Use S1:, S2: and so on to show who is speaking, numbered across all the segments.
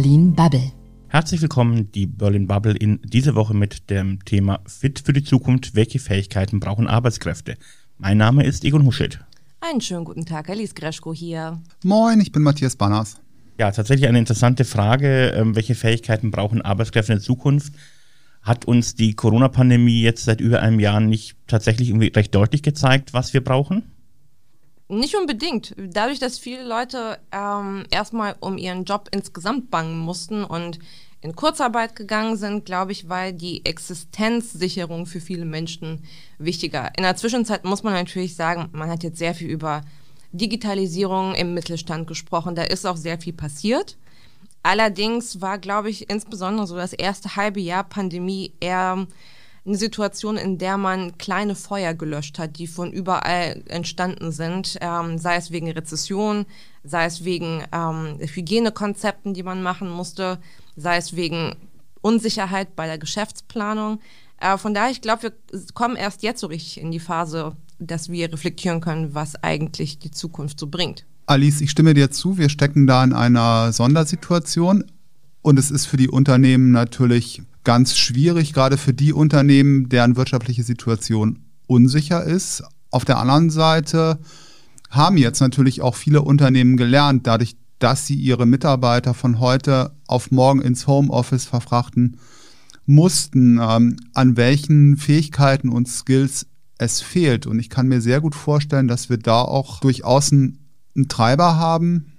S1: Berlin Bubble.
S2: Herzlich willkommen, die Berlin Bubble in dieser Woche mit dem Thema Fit für die Zukunft. Welche Fähigkeiten brauchen Arbeitskräfte? Mein Name ist Egon Huschet.
S3: Einen schönen guten Tag, Alice Greschko hier.
S4: Moin, ich bin Matthias Banners.
S2: Ja, tatsächlich eine interessante Frage. Ähm, welche Fähigkeiten brauchen Arbeitskräfte in der Zukunft? Hat uns die Corona-Pandemie jetzt seit über einem Jahr nicht tatsächlich irgendwie recht deutlich gezeigt, was wir brauchen?
S3: Nicht unbedingt. Dadurch, dass viele Leute ähm, erstmal um ihren Job insgesamt bangen mussten und in Kurzarbeit gegangen sind, glaube ich, weil die Existenzsicherung für viele Menschen wichtiger. In der Zwischenzeit muss man natürlich sagen, man hat jetzt sehr viel über Digitalisierung im Mittelstand gesprochen. Da ist auch sehr viel passiert. Allerdings war, glaube ich, insbesondere so das erste halbe Jahr Pandemie eher eine Situation, in der man kleine Feuer gelöscht hat, die von überall entstanden sind, ähm, sei es wegen Rezession, sei es wegen ähm, Hygienekonzepten, die man machen musste, sei es wegen Unsicherheit bei der Geschäftsplanung. Äh, von daher, ich glaube, wir kommen erst jetzt so richtig in die Phase, dass wir reflektieren können, was eigentlich die Zukunft so bringt.
S4: Alice, ich stimme dir zu, wir stecken da in einer Sondersituation und es ist für die Unternehmen natürlich ganz schwierig, gerade für die Unternehmen, deren wirtschaftliche Situation unsicher ist. Auf der anderen Seite haben jetzt natürlich auch viele Unternehmen gelernt, dadurch, dass sie ihre Mitarbeiter von heute auf morgen ins Homeoffice verfrachten mussten, ähm, an welchen Fähigkeiten und Skills es fehlt. Und ich kann mir sehr gut vorstellen, dass wir da auch durchaus einen, Treiber haben,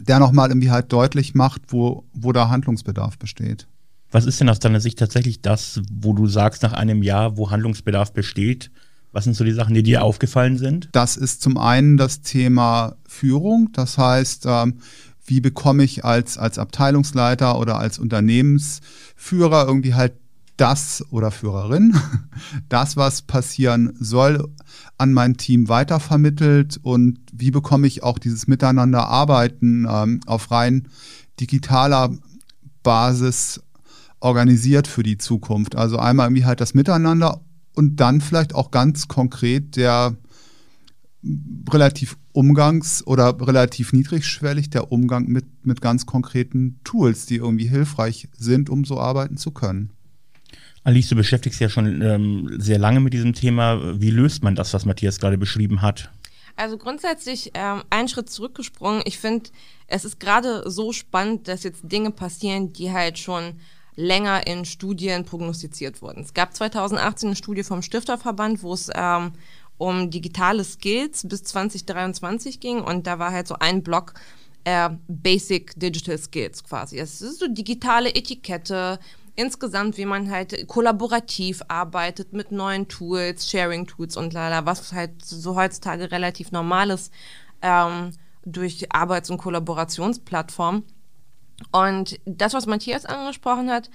S4: der nochmal irgendwie halt deutlich macht, wo, wo da Handlungsbedarf besteht.
S2: Was ist denn aus deiner Sicht tatsächlich das, wo du sagst, nach einem Jahr, wo Handlungsbedarf besteht? Was sind so die Sachen, die dir aufgefallen sind?
S4: Das ist zum einen das Thema Führung. Das heißt, ähm, wie bekomme ich als, als Abteilungsleiter oder als Unternehmensführer irgendwie halt das oder Führerin, das, was passieren soll, an mein Team weitervermittelt und wie bekomme ich auch dieses Miteinander arbeiten ähm, auf rein digitaler Basis organisiert für die Zukunft. Also einmal irgendwie halt das Miteinander und dann vielleicht auch ganz konkret der relativ umgangs- oder relativ niedrigschwellig der Umgang mit, mit ganz konkreten Tools, die irgendwie hilfreich sind, um so arbeiten zu können.
S2: Alice, du beschäftigst ja schon ähm, sehr lange mit diesem Thema. Wie löst man das, was Matthias gerade beschrieben hat?
S3: Also grundsätzlich ähm, einen Schritt zurückgesprungen. Ich finde, es ist gerade so spannend, dass jetzt Dinge passieren, die halt schon länger in Studien prognostiziert wurden. Es gab 2018 eine Studie vom Stifterverband, wo es ähm, um digitale Skills bis 2023 ging und da war halt so ein Block äh, Basic Digital Skills quasi. Es ist so digitale Etikette, insgesamt, wie man halt kollaborativ arbeitet mit neuen Tools, Sharing-Tools und lala, was halt so heutzutage relativ normal ist ähm, durch Arbeits- und Kollaborationsplattformen. Und das, was Matthias angesprochen hat,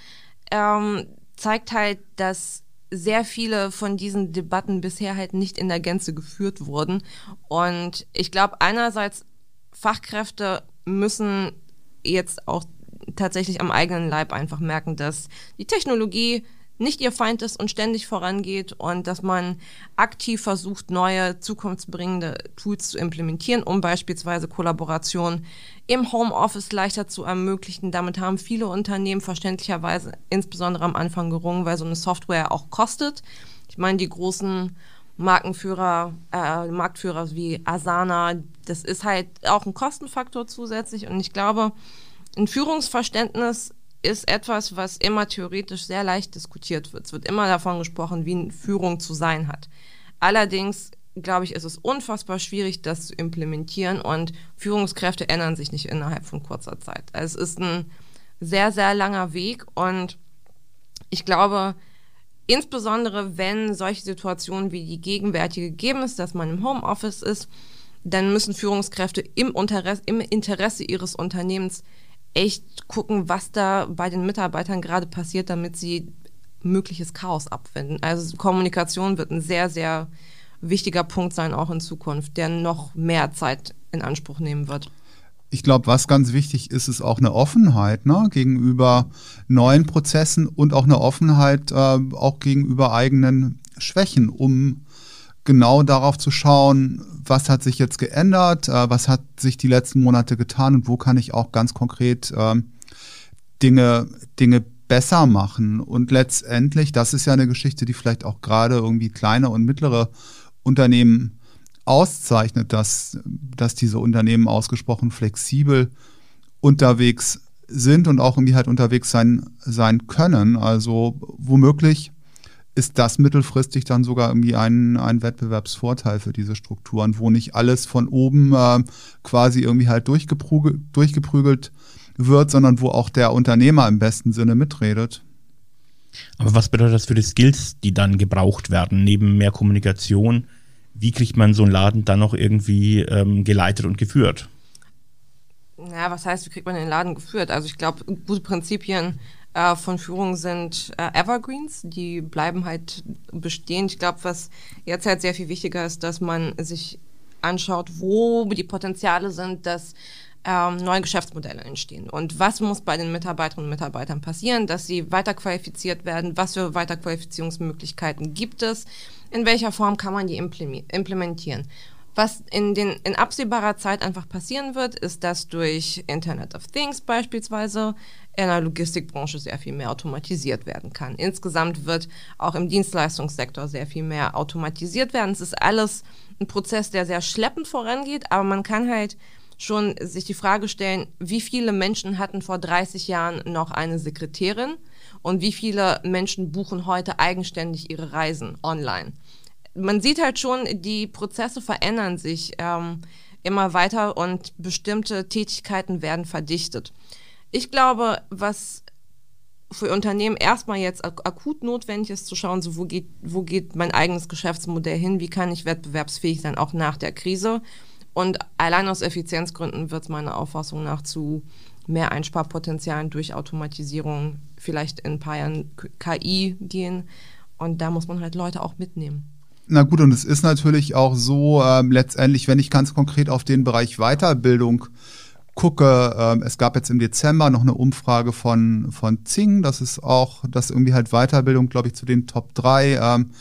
S3: ähm, zeigt halt, dass sehr viele von diesen Debatten bisher halt nicht in der Gänze geführt wurden. Und ich glaube, einerseits Fachkräfte müssen jetzt auch tatsächlich am eigenen Leib einfach merken, dass die Technologie nicht ihr Feind ist und ständig vorangeht und dass man aktiv versucht, neue zukunftsbringende Tools zu implementieren, um beispielsweise Kollaboration im Homeoffice leichter zu ermöglichen. Damit haben viele Unternehmen verständlicherweise insbesondere am Anfang gerungen, weil so eine Software auch kostet. Ich meine, die großen Markenführer, äh, Marktführer wie Asana, das ist halt auch ein Kostenfaktor zusätzlich und ich glaube, ein Führungsverständnis ist etwas, was immer theoretisch sehr leicht diskutiert wird. Es wird immer davon gesprochen, wie Führung zu sein hat. Allerdings glaube ich, ist es unfassbar schwierig, das zu implementieren und Führungskräfte ändern sich nicht innerhalb von kurzer Zeit. Also es ist ein sehr, sehr langer Weg und ich glaube, insbesondere wenn solche Situationen wie die gegenwärtige gegeben ist, dass man im Homeoffice ist, dann müssen Führungskräfte im Interesse, im Interesse ihres Unternehmens echt gucken, was da bei den Mitarbeitern gerade passiert, damit sie mögliches Chaos abwenden. Also Kommunikation wird ein sehr, sehr wichtiger Punkt sein, auch in Zukunft, der noch mehr Zeit in Anspruch nehmen wird.
S4: Ich glaube, was ganz wichtig ist, ist auch eine Offenheit ne, gegenüber neuen Prozessen und auch eine Offenheit äh, auch gegenüber eigenen Schwächen, um genau darauf zu schauen, was hat sich jetzt geändert, äh, was hat sich die letzten Monate getan und wo kann ich auch ganz konkret äh, Dinge, Dinge besser machen. Und letztendlich, das ist ja eine Geschichte, die vielleicht auch gerade irgendwie kleine und mittlere Unternehmen auszeichnet, dass, dass diese Unternehmen ausgesprochen flexibel unterwegs sind und auch irgendwie halt unterwegs sein, sein können. Also womöglich ist das mittelfristig dann sogar irgendwie ein, ein Wettbewerbsvorteil für diese Strukturen, wo nicht alles von oben äh, quasi irgendwie halt durchgeprügelt, durchgeprügelt wird, sondern wo auch der Unternehmer im besten Sinne mitredet.
S2: Aber was bedeutet das für die Skills, die dann gebraucht werden, neben mehr Kommunikation? Wie kriegt man so einen Laden dann noch irgendwie ähm, geleitet und geführt?
S3: Ja, was heißt, wie kriegt man den Laden geführt? Also ich glaube, gute Prinzipien äh, von Führung sind äh, Evergreens, die bleiben halt bestehen. Ich glaube, was jetzt halt sehr viel wichtiger ist, dass man sich anschaut, wo die Potenziale sind, dass ähm, neue Geschäftsmodelle entstehen. Und was muss bei den Mitarbeiterinnen und Mitarbeitern passieren, dass sie weiterqualifiziert werden? Was für Weiterqualifizierungsmöglichkeiten gibt es? In welcher Form kann man die implementieren? Was in, den, in absehbarer Zeit einfach passieren wird, ist, dass durch Internet of Things beispielsweise in der Logistikbranche sehr viel mehr automatisiert werden kann. Insgesamt wird auch im Dienstleistungssektor sehr viel mehr automatisiert werden. Es ist alles ein Prozess, der sehr schleppend vorangeht, aber man kann halt schon sich die Frage stellen, wie viele Menschen hatten vor 30 Jahren noch eine Sekretärin und wie viele Menschen buchen heute eigenständig ihre Reisen online. Man sieht halt schon, die Prozesse verändern sich ähm, immer weiter und bestimmte Tätigkeiten werden verdichtet. Ich glaube, was für Unternehmen erstmal jetzt ak akut notwendig ist, zu schauen, so wo geht, wo geht mein eigenes Geschäftsmodell hin, wie kann ich wettbewerbsfähig sein, auch nach der Krise und allein aus Effizienzgründen wird es meiner Auffassung nach zu mehr Einsparpotenzialen durch Automatisierung, vielleicht in ein paar Jahren KI gehen. Und da muss man halt Leute auch mitnehmen.
S4: Na gut, und es ist natürlich auch so, ähm, letztendlich, wenn ich ganz konkret auf den Bereich Weiterbildung gucke, ähm, es gab jetzt im Dezember noch eine Umfrage von, von Zing, das ist auch, dass irgendwie halt Weiterbildung, glaube ich, zu den Top 3 ähm,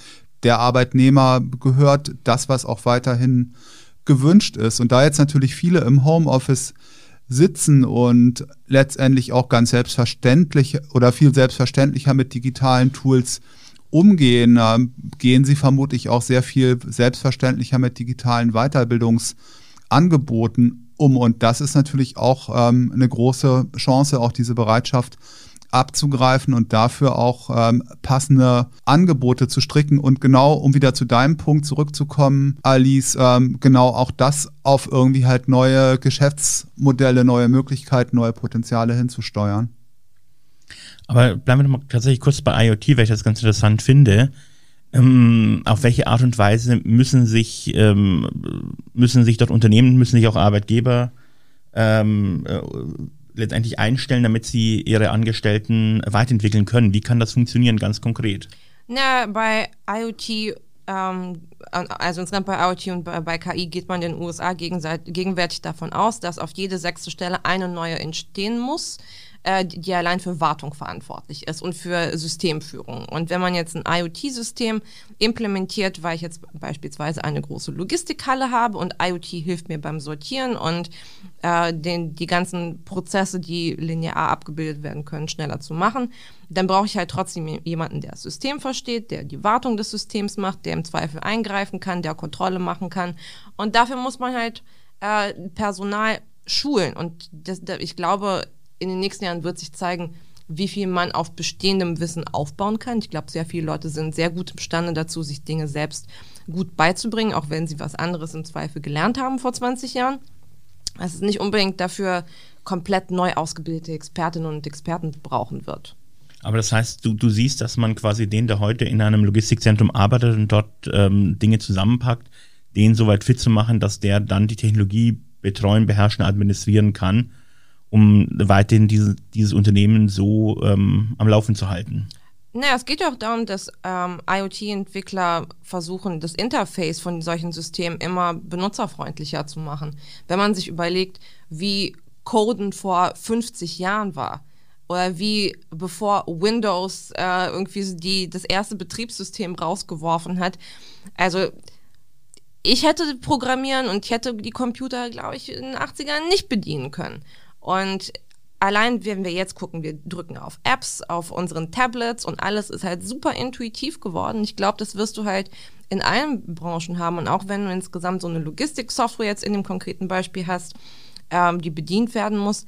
S4: der Arbeitnehmer gehört, das, was auch weiterhin gewünscht ist. Und da jetzt natürlich viele im Homeoffice sitzen und letztendlich auch ganz selbstverständlich oder viel selbstverständlicher mit digitalen Tools umgehen, gehen sie vermutlich auch sehr viel selbstverständlicher mit digitalen Weiterbildungsangeboten um. Und das ist natürlich auch ähm, eine große Chance, auch diese Bereitschaft abzugreifen und dafür auch ähm, passende Angebote zu stricken. Und genau, um wieder zu deinem Punkt zurückzukommen, Alice, ähm, genau auch das auf irgendwie halt neue Geschäftsmodelle, neue Möglichkeiten, neue Potenziale hinzusteuern.
S2: Aber bleiben wir noch mal tatsächlich kurz bei IoT, weil ich das ganz interessant finde. Ähm, auf welche Art und Weise müssen sich, ähm, müssen sich dort Unternehmen, müssen sich auch Arbeitgeber ähm, äh, letztendlich einstellen, damit sie ihre Angestellten weiterentwickeln können? Wie kann das funktionieren ganz konkret?
S3: Na, bei IoT, ähm, also insgesamt bei IoT und bei, bei, KI geht man in den USA gegenwärtig davon aus, dass auf jede sechste Stelle eine neue entstehen muss äh, die allein für Wartung verantwortlich ist und für Systemführung. Und wenn man jetzt ein IoT-System implementiert, weil ich jetzt beispielsweise eine große Logistikhalle habe und IoT hilft mir beim Sortieren und äh, den, die ganzen Prozesse, die linear abgebildet werden können, schneller zu machen, dann brauche ich halt trotzdem jemanden, der das System versteht, der die Wartung des Systems macht, der im Zweifel eingreifen kann, der Kontrolle machen kann. Und dafür muss man halt äh, Personal schulen. Und das, ich glaube, in den nächsten Jahren wird sich zeigen, wie viel man auf bestehendem Wissen aufbauen kann. Ich glaube, sehr viele Leute sind sehr gut imstande dazu, sich Dinge selbst gut beizubringen, auch wenn sie was anderes im Zweifel gelernt haben vor 20 Jahren. Es ist nicht unbedingt dafür komplett neu ausgebildete Expertinnen und Experten brauchen wird.
S2: Aber das heißt, du, du siehst, dass man quasi den, der heute in einem Logistikzentrum arbeitet und dort ähm, Dinge zusammenpackt, den so weit fit zu machen, dass der dann die Technologie betreuen, beherrschen, administrieren kann um weiterhin diese, dieses Unternehmen so ähm, am Laufen zu halten?
S3: Naja, es geht ja auch darum, dass ähm, IoT-Entwickler versuchen, das Interface von solchen Systemen immer benutzerfreundlicher zu machen. Wenn man sich überlegt, wie Coden vor 50 Jahren war oder wie bevor Windows äh, irgendwie die, das erste Betriebssystem rausgeworfen hat. Also ich hätte programmieren und ich hätte die Computer, glaube ich, in den 80ern nicht bedienen können. Und allein wenn wir jetzt gucken, wir drücken auf Apps, auf unseren Tablets und alles ist halt super intuitiv geworden. Ich glaube, das wirst du halt in allen Branchen haben. Und auch wenn du insgesamt so eine Logistik-Software jetzt in dem konkreten Beispiel hast, ähm, die bedient werden muss,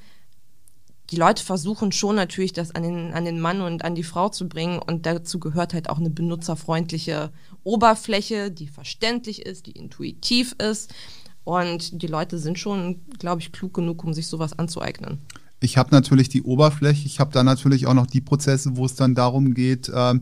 S3: die Leute versuchen schon natürlich, das an den, an den Mann und an die Frau zu bringen. Und dazu gehört halt auch eine benutzerfreundliche Oberfläche, die verständlich ist, die intuitiv ist. Und die Leute sind schon, glaube ich, klug genug, um sich sowas anzueignen.
S4: Ich habe natürlich die Oberfläche, ich habe da natürlich auch noch die Prozesse, wo es dann darum geht, äh,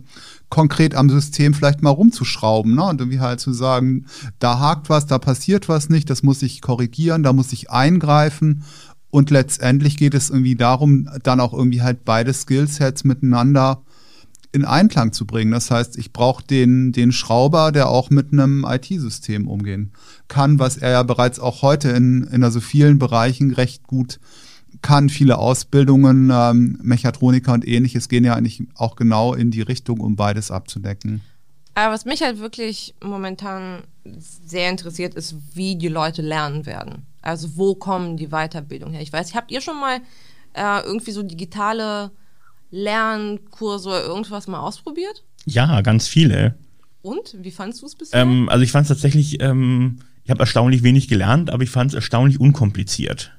S4: konkret am System vielleicht mal rumzuschrauben ne? und irgendwie halt zu sagen, da hakt was, da passiert was nicht, das muss ich korrigieren, da muss ich eingreifen und letztendlich geht es irgendwie darum, dann auch irgendwie halt beide Skillsets miteinander in Einklang zu bringen. Das heißt, ich brauche den, den Schrauber, der auch mit einem IT-System umgehen kann, was er ja bereits auch heute in, in also vielen Bereichen recht gut kann. Viele Ausbildungen, ähm, Mechatroniker und ähnliches gehen ja eigentlich auch genau in die Richtung, um beides abzudecken.
S3: Aber was mich halt wirklich momentan sehr interessiert, ist, wie die Leute lernen werden. Also wo kommen die Weiterbildungen her? Ich weiß, habt ihr schon mal äh, irgendwie so digitale Lernkurse oder irgendwas mal ausprobiert?
S2: Ja, ganz viele.
S3: Und? Wie fandest du es bisher?
S2: Ähm, also ich fand es tatsächlich, ähm, ich habe erstaunlich wenig gelernt, aber ich fand es erstaunlich unkompliziert.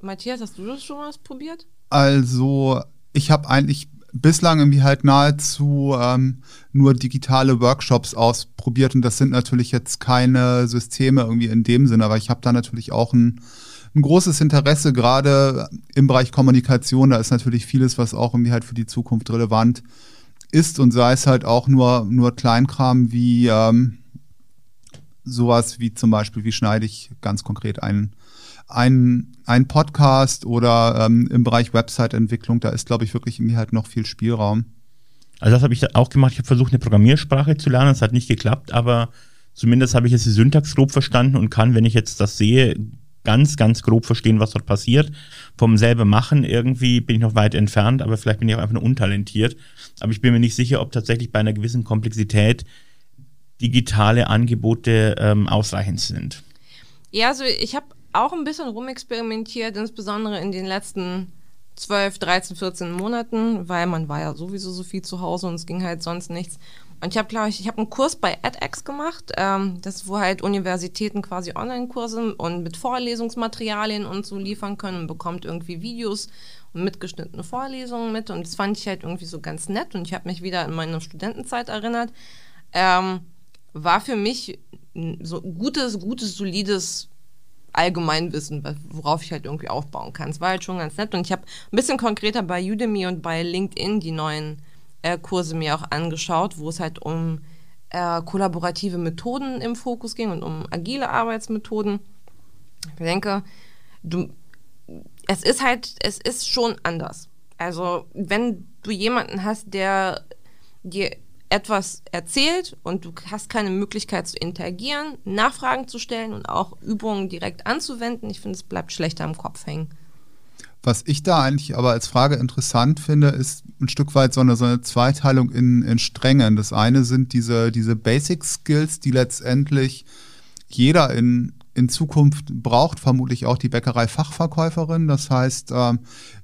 S3: Matthias, hast du das schon mal probiert?
S4: Also ich habe eigentlich bislang irgendwie halt nahezu ähm, nur digitale Workshops ausprobiert und das sind natürlich jetzt keine Systeme irgendwie in dem Sinne, aber ich habe da natürlich auch ein ein großes Interesse, gerade im Bereich Kommunikation. Da ist natürlich vieles, was auch irgendwie halt für die Zukunft relevant ist und sei es halt auch nur, nur Kleinkram wie ähm, sowas wie zum Beispiel, wie schneide ich ganz konkret einen, einen, einen Podcast oder ähm, im Bereich Website-Entwicklung, da ist, glaube ich, wirklich irgendwie halt noch viel Spielraum.
S2: Also das habe ich auch gemacht. Ich habe versucht, eine Programmiersprache zu lernen. Es hat nicht geklappt, aber zumindest habe ich jetzt die Syntax grob verstanden und kann, wenn ich jetzt das sehe, ganz, ganz grob verstehen, was dort passiert. Vom selber machen irgendwie bin ich noch weit entfernt, aber vielleicht bin ich auch einfach nur untalentiert. Aber ich bin mir nicht sicher, ob tatsächlich bei einer gewissen Komplexität digitale Angebote ähm, ausreichend sind.
S3: Ja, also ich habe auch ein bisschen rumexperimentiert, insbesondere in den letzten 12, 13, 14 Monaten, weil man war ja sowieso so viel zu Hause und es ging halt sonst nichts. Und ich habe, glaube ich, ich habe einen Kurs bei edX gemacht, ähm, das wo halt Universitäten quasi Online-Kurse und mit Vorlesungsmaterialien und so liefern können und bekommt irgendwie Videos und mitgeschnittene Vorlesungen mit und das fand ich halt irgendwie so ganz nett und ich habe mich wieder in meine Studentenzeit erinnert. Ähm, war für mich so gutes, gutes, solides Allgemeinwissen, worauf ich halt irgendwie aufbauen kann. Es war halt schon ganz nett und ich habe ein bisschen konkreter bei Udemy und bei LinkedIn die neuen äh, Kurse mir auch angeschaut, wo es halt um äh, kollaborative Methoden im Fokus ging und um agile Arbeitsmethoden. Ich denke, du, es ist halt, es ist schon anders. Also, wenn du jemanden hast, der dir etwas erzählt und du hast keine Möglichkeit zu interagieren, Nachfragen zu stellen und auch Übungen direkt anzuwenden, ich finde, es bleibt schlechter im Kopf hängen.
S4: Was ich da eigentlich aber als Frage interessant finde, ist ein Stück weit so eine, so eine Zweiteilung in, in Strängen. Das eine sind diese, diese Basic Skills, die letztendlich jeder in, in Zukunft braucht, vermutlich auch die Bäckerei-Fachverkäuferin. Das heißt, ähm,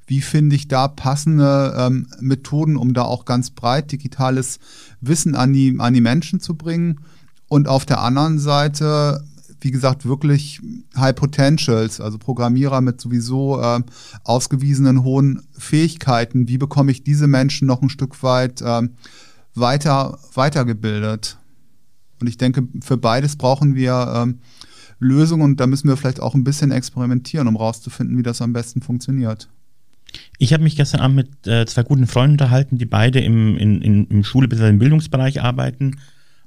S4: wie finde ich da passende ähm, Methoden, um da auch ganz breit digitales Wissen an die, an die Menschen zu bringen? Und auf der anderen Seite wie gesagt, wirklich High Potentials, also Programmierer mit sowieso äh, ausgewiesenen hohen Fähigkeiten. Wie bekomme ich diese Menschen noch ein Stück weit äh, weiter, weitergebildet? Und ich denke, für beides brauchen wir ähm, Lösungen und da müssen wir vielleicht auch ein bisschen experimentieren, um rauszufinden, wie das am besten funktioniert.
S2: Ich habe mich gestern Abend mit äh, zwei guten Freunden unterhalten, die beide im, in, in, im Schule- bzw. im Bildungsbereich arbeiten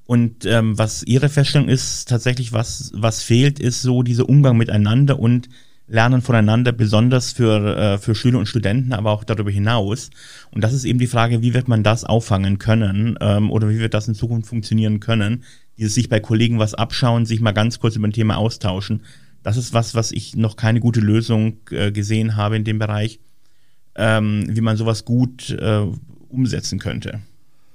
S2: und ähm, was ihre Feststellung ist, tatsächlich, was, was fehlt, ist so dieser Umgang miteinander und Lernen voneinander, besonders für, äh, für Schüler und Studenten, aber auch darüber hinaus. Und das ist eben die Frage, wie wird man das auffangen können ähm, oder wie wird das in Zukunft funktionieren können? Dieses sich bei Kollegen was abschauen, sich mal ganz kurz über ein Thema austauschen. Das ist was, was ich noch keine gute Lösung äh, gesehen habe in dem Bereich, ähm, wie man sowas gut äh, umsetzen könnte.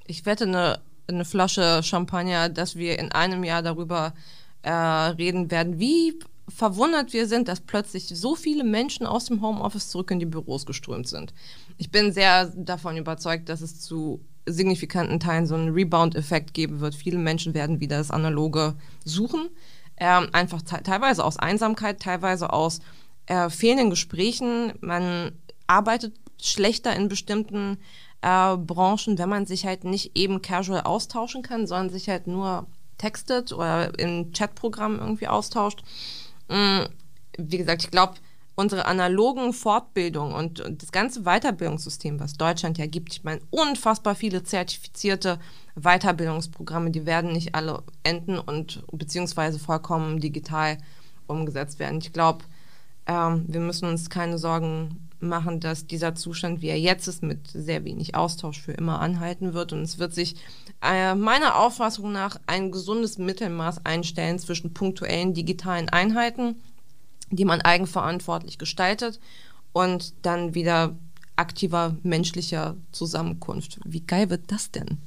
S3: Ich wette, eine eine Flasche Champagner, dass wir in einem Jahr darüber äh, reden werden, wie verwundert wir sind, dass plötzlich so viele Menschen aus dem Homeoffice zurück in die Büros geströmt sind. Ich bin sehr davon überzeugt, dass es zu signifikanten Teilen so einen Rebound-Effekt geben wird. Viele Menschen werden wieder das Analoge suchen. Ähm, einfach teilweise aus Einsamkeit, teilweise aus äh, fehlenden Gesprächen. Man arbeitet schlechter in bestimmten äh, Branchen, wenn man sich halt nicht eben casual austauschen kann, sondern sich halt nur textet oder in Chatprogrammen irgendwie austauscht. Mhm. Wie gesagt, ich glaube, unsere analogen Fortbildung und, und, das ganze Weiterbildungssystem, was Deutschland ja gibt, ich meine, unfassbar viele zertifizierte Weiterbildungsprogramme, die werden nicht alle enden und beziehungsweise vollkommen digital umgesetzt werden. Ich glaube, ähm, wir müssen uns keine Sorgen machen, dass dieser Zustand, wie er jetzt ist, mit sehr wenig Austausch für immer anhalten wird. Und es wird sich äh, meiner Auffassung nach ein gesundes Mittelmaß einstellen zwischen punktuellen digitalen Einheiten die man eigenverantwortlich gestaltet und dann wieder aktiver menschlicher Zusammenkunft. Wie geil wird das denn?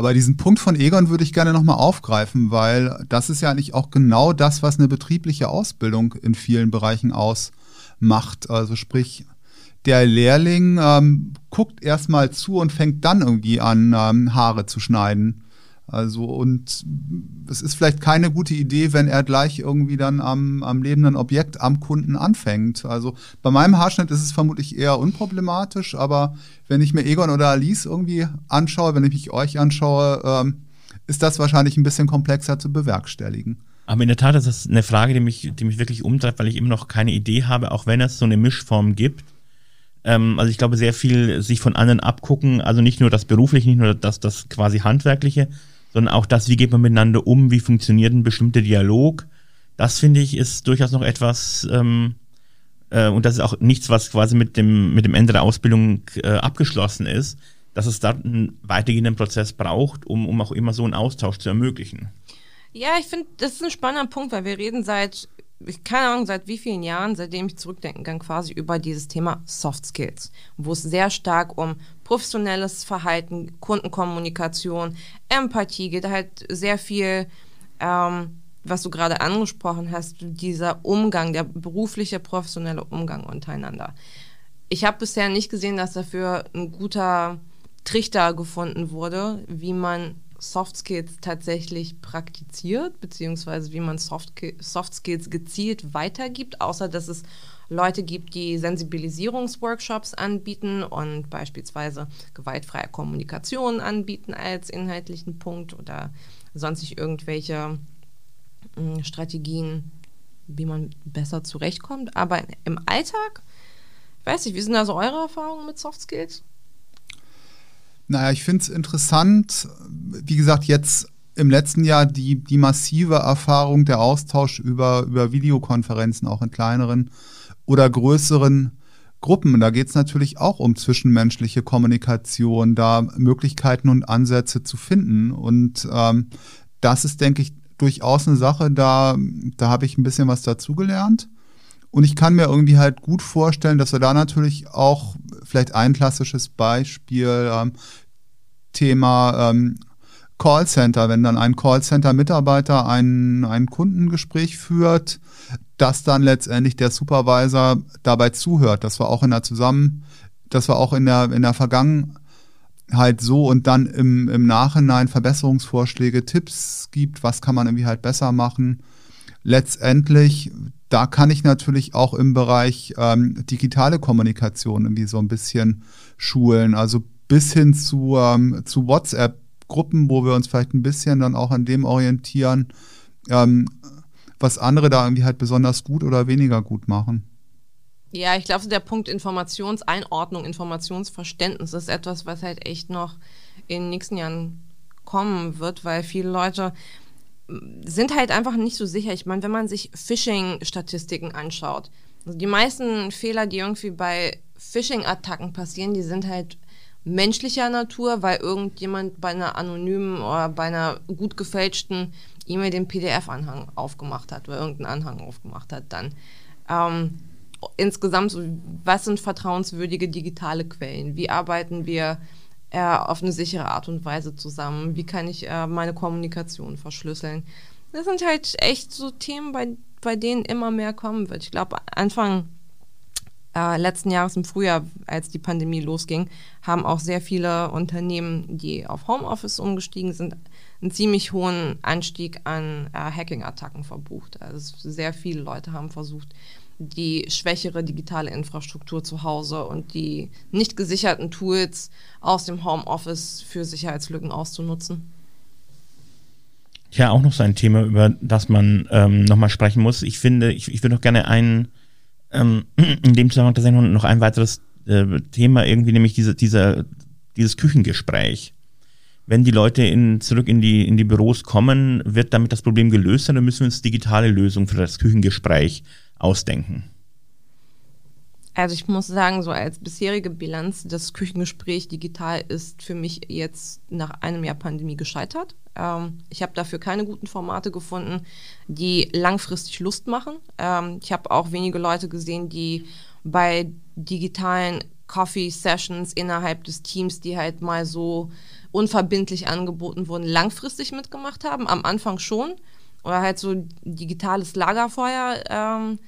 S4: Aber diesen Punkt von Egon würde ich gerne nochmal aufgreifen, weil das ist ja eigentlich auch genau das, was eine betriebliche Ausbildung in vielen Bereichen ausmacht. Also sprich, der Lehrling ähm, guckt erstmal zu und fängt dann irgendwie an, ähm, Haare zu schneiden. Also, und es ist vielleicht keine gute Idee, wenn er gleich irgendwie dann am, am lebenden Objekt, am Kunden anfängt. Also bei meinem Haarschnitt ist es vermutlich eher unproblematisch, aber wenn ich mir Egon oder Alice irgendwie anschaue, wenn ich mich euch anschaue, ähm, ist das wahrscheinlich ein bisschen komplexer zu bewerkstelligen.
S2: Aber in der Tat ist das eine Frage, die mich, die mich wirklich umtreibt, weil ich immer noch keine Idee habe, auch wenn es so eine Mischform gibt. Ähm, also ich glaube, sehr viel sich von anderen abgucken, also nicht nur das berufliche, nicht nur das, das quasi handwerkliche, sondern auch das, wie geht man miteinander um, wie funktioniert ein bestimmter Dialog. Das finde ich ist durchaus noch etwas, ähm, äh, und das ist auch nichts, was quasi mit dem, mit dem Ende der Ausbildung äh, abgeschlossen ist, dass es da einen weitergehenden Prozess braucht, um, um auch immer so einen Austausch zu ermöglichen.
S3: Ja, ich finde, das ist ein spannender Punkt, weil wir reden seit ich keine Ahnung, seit wie vielen Jahren, seitdem ich zurückdenken kann, quasi über dieses Thema Soft Skills, wo es sehr stark um professionelles Verhalten, Kundenkommunikation, Empathie geht, halt sehr viel, ähm, was du gerade angesprochen hast, dieser Umgang, der berufliche, professionelle Umgang untereinander. Ich habe bisher nicht gesehen, dass dafür ein guter Trichter gefunden wurde, wie man Soft Skills tatsächlich praktiziert, beziehungsweise wie man Soft, Soft Skills gezielt weitergibt, außer dass es Leute gibt, die Sensibilisierungsworkshops anbieten und beispielsweise gewaltfreie Kommunikation anbieten als inhaltlichen Punkt oder sonstig irgendwelche äh, Strategien, wie man besser zurechtkommt. Aber im Alltag, ich weiß nicht, wie sind da so eure Erfahrungen mit Soft Skills?
S4: Naja, ich finde es interessant, wie gesagt, jetzt im letzten Jahr die, die massive Erfahrung der Austausch über, über Videokonferenzen, auch in kleineren oder größeren Gruppen. Da geht es natürlich auch um zwischenmenschliche Kommunikation, da Möglichkeiten und Ansätze zu finden. Und ähm, das ist, denke ich, durchaus eine Sache, da, da habe ich ein bisschen was dazugelernt. Und ich kann mir irgendwie halt gut vorstellen, dass wir da natürlich auch vielleicht ein klassisches Beispiel, ähm, Thema ähm, Callcenter, wenn dann ein Callcenter-Mitarbeiter ein, ein Kundengespräch führt, dass dann letztendlich der Supervisor dabei zuhört. Das war auch in der Zusammen, das war auch in der, in der Vergangenheit so und dann im, im Nachhinein Verbesserungsvorschläge, Tipps gibt, was kann man irgendwie halt besser machen. Letztendlich da kann ich natürlich auch im Bereich ähm, digitale Kommunikation irgendwie so ein bisschen schulen. Also bis hin zu, ähm, zu WhatsApp-Gruppen, wo wir uns vielleicht ein bisschen dann auch an dem orientieren, ähm, was andere da irgendwie halt besonders gut oder weniger gut machen.
S3: Ja, ich glaube, der Punkt Informationseinordnung, Informationsverständnis ist etwas, was halt echt noch in den nächsten Jahren kommen wird, weil viele Leute sind halt einfach nicht so sicher. Ich meine, wenn man sich Phishing-Statistiken anschaut, also die meisten Fehler, die irgendwie bei Phishing-Attacken passieren, die sind halt menschlicher Natur, weil irgendjemand bei einer anonymen oder bei einer gut gefälschten E-Mail den PDF-Anhang aufgemacht hat oder irgendeinen Anhang aufgemacht hat, dann ähm, insgesamt, was sind vertrauenswürdige digitale Quellen? Wie arbeiten wir äh, auf eine sichere Art und Weise zusammen? Wie kann ich äh, meine Kommunikation verschlüsseln? Das sind halt echt so Themen, bei, bei denen immer mehr kommen wird. Ich glaube, Anfang äh, letzten Jahres im Frühjahr, als die Pandemie losging, haben auch sehr viele Unternehmen, die auf Homeoffice umgestiegen sind, einen ziemlich hohen Anstieg an äh, Hacking-Attacken verbucht. Also sehr viele Leute haben versucht, die schwächere digitale Infrastruktur zu Hause und die nicht gesicherten Tools aus dem Homeoffice für Sicherheitslücken auszunutzen.
S2: Ja, auch noch so ein Thema, über das man ähm, nochmal sprechen muss. Ich finde, ich, ich würde noch gerne einen, ähm, in dem Zusammenhang tatsächlich noch ein weiteres äh, Thema irgendwie, nämlich diese, diese, dieses Küchengespräch. Wenn die Leute in, zurück in die, in die Büros kommen, wird damit das Problem gelöst dann müssen wir uns digitale Lösungen für das Küchengespräch ausdenken?
S3: Also ich muss sagen, so als bisherige Bilanz, das Küchengespräch digital ist für mich jetzt nach einem Jahr Pandemie gescheitert. Ähm, ich habe dafür keine guten Formate gefunden, die langfristig Lust machen. Ähm, ich habe auch wenige Leute gesehen, die bei digitalen Coffee Sessions innerhalb des Teams, die halt mal so unverbindlich angeboten wurden, langfristig mitgemacht haben. Am Anfang schon. Oder halt so digitales Lagerfeuer. Ähm,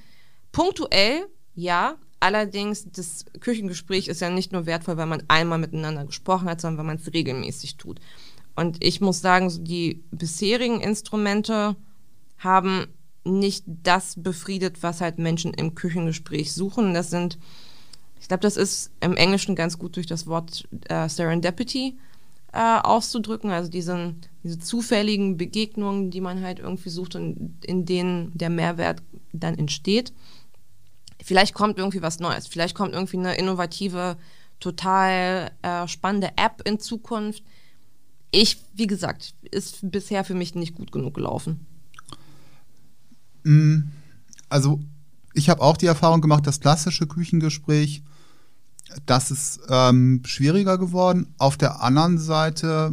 S3: punktuell, ja. Allerdings, das Küchengespräch ist ja nicht nur wertvoll, weil man einmal miteinander gesprochen hat, sondern weil man es regelmäßig tut. Und ich muss sagen, so die bisherigen Instrumente haben nicht das befriedet, was halt Menschen im Küchengespräch suchen. Das sind, ich glaube, das ist im Englischen ganz gut durch das Wort äh, Serendipity äh, auszudrücken, also diesen, diese zufälligen Begegnungen, die man halt irgendwie sucht und in denen der Mehrwert dann entsteht. Vielleicht kommt irgendwie was Neues, vielleicht kommt irgendwie eine innovative, total äh, spannende App in Zukunft. Ich, wie gesagt, ist bisher für mich nicht gut genug gelaufen.
S4: Mm, also ich habe auch die Erfahrung gemacht, das klassische Küchengespräch das ist ähm, schwieriger geworden. Auf der anderen Seite,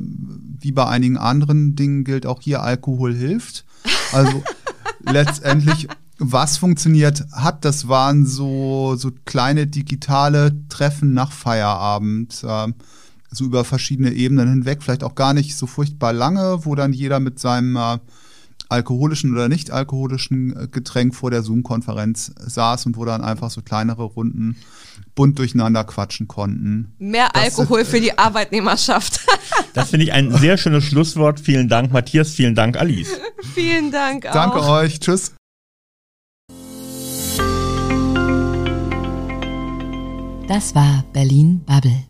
S4: wie bei einigen anderen Dingen, gilt auch hier, Alkohol hilft. Also letztendlich, was funktioniert hat, das waren so, so kleine digitale Treffen nach Feierabend. Äh, so über verschiedene Ebenen hinweg, vielleicht auch gar nicht so furchtbar lange, wo dann jeder mit seinem äh, alkoholischen oder nicht alkoholischen äh, Getränk vor der Zoom-Konferenz saß und wo dann einfach so kleinere Runden bunt durcheinander quatschen konnten.
S3: Mehr das Alkohol für die Arbeitnehmerschaft.
S2: das finde ich ein sehr schönes Schlusswort. Vielen Dank, Matthias. Vielen Dank, Alice.
S3: vielen Dank auch.
S4: Danke euch. Tschüss.
S1: Das war Berlin Bubble.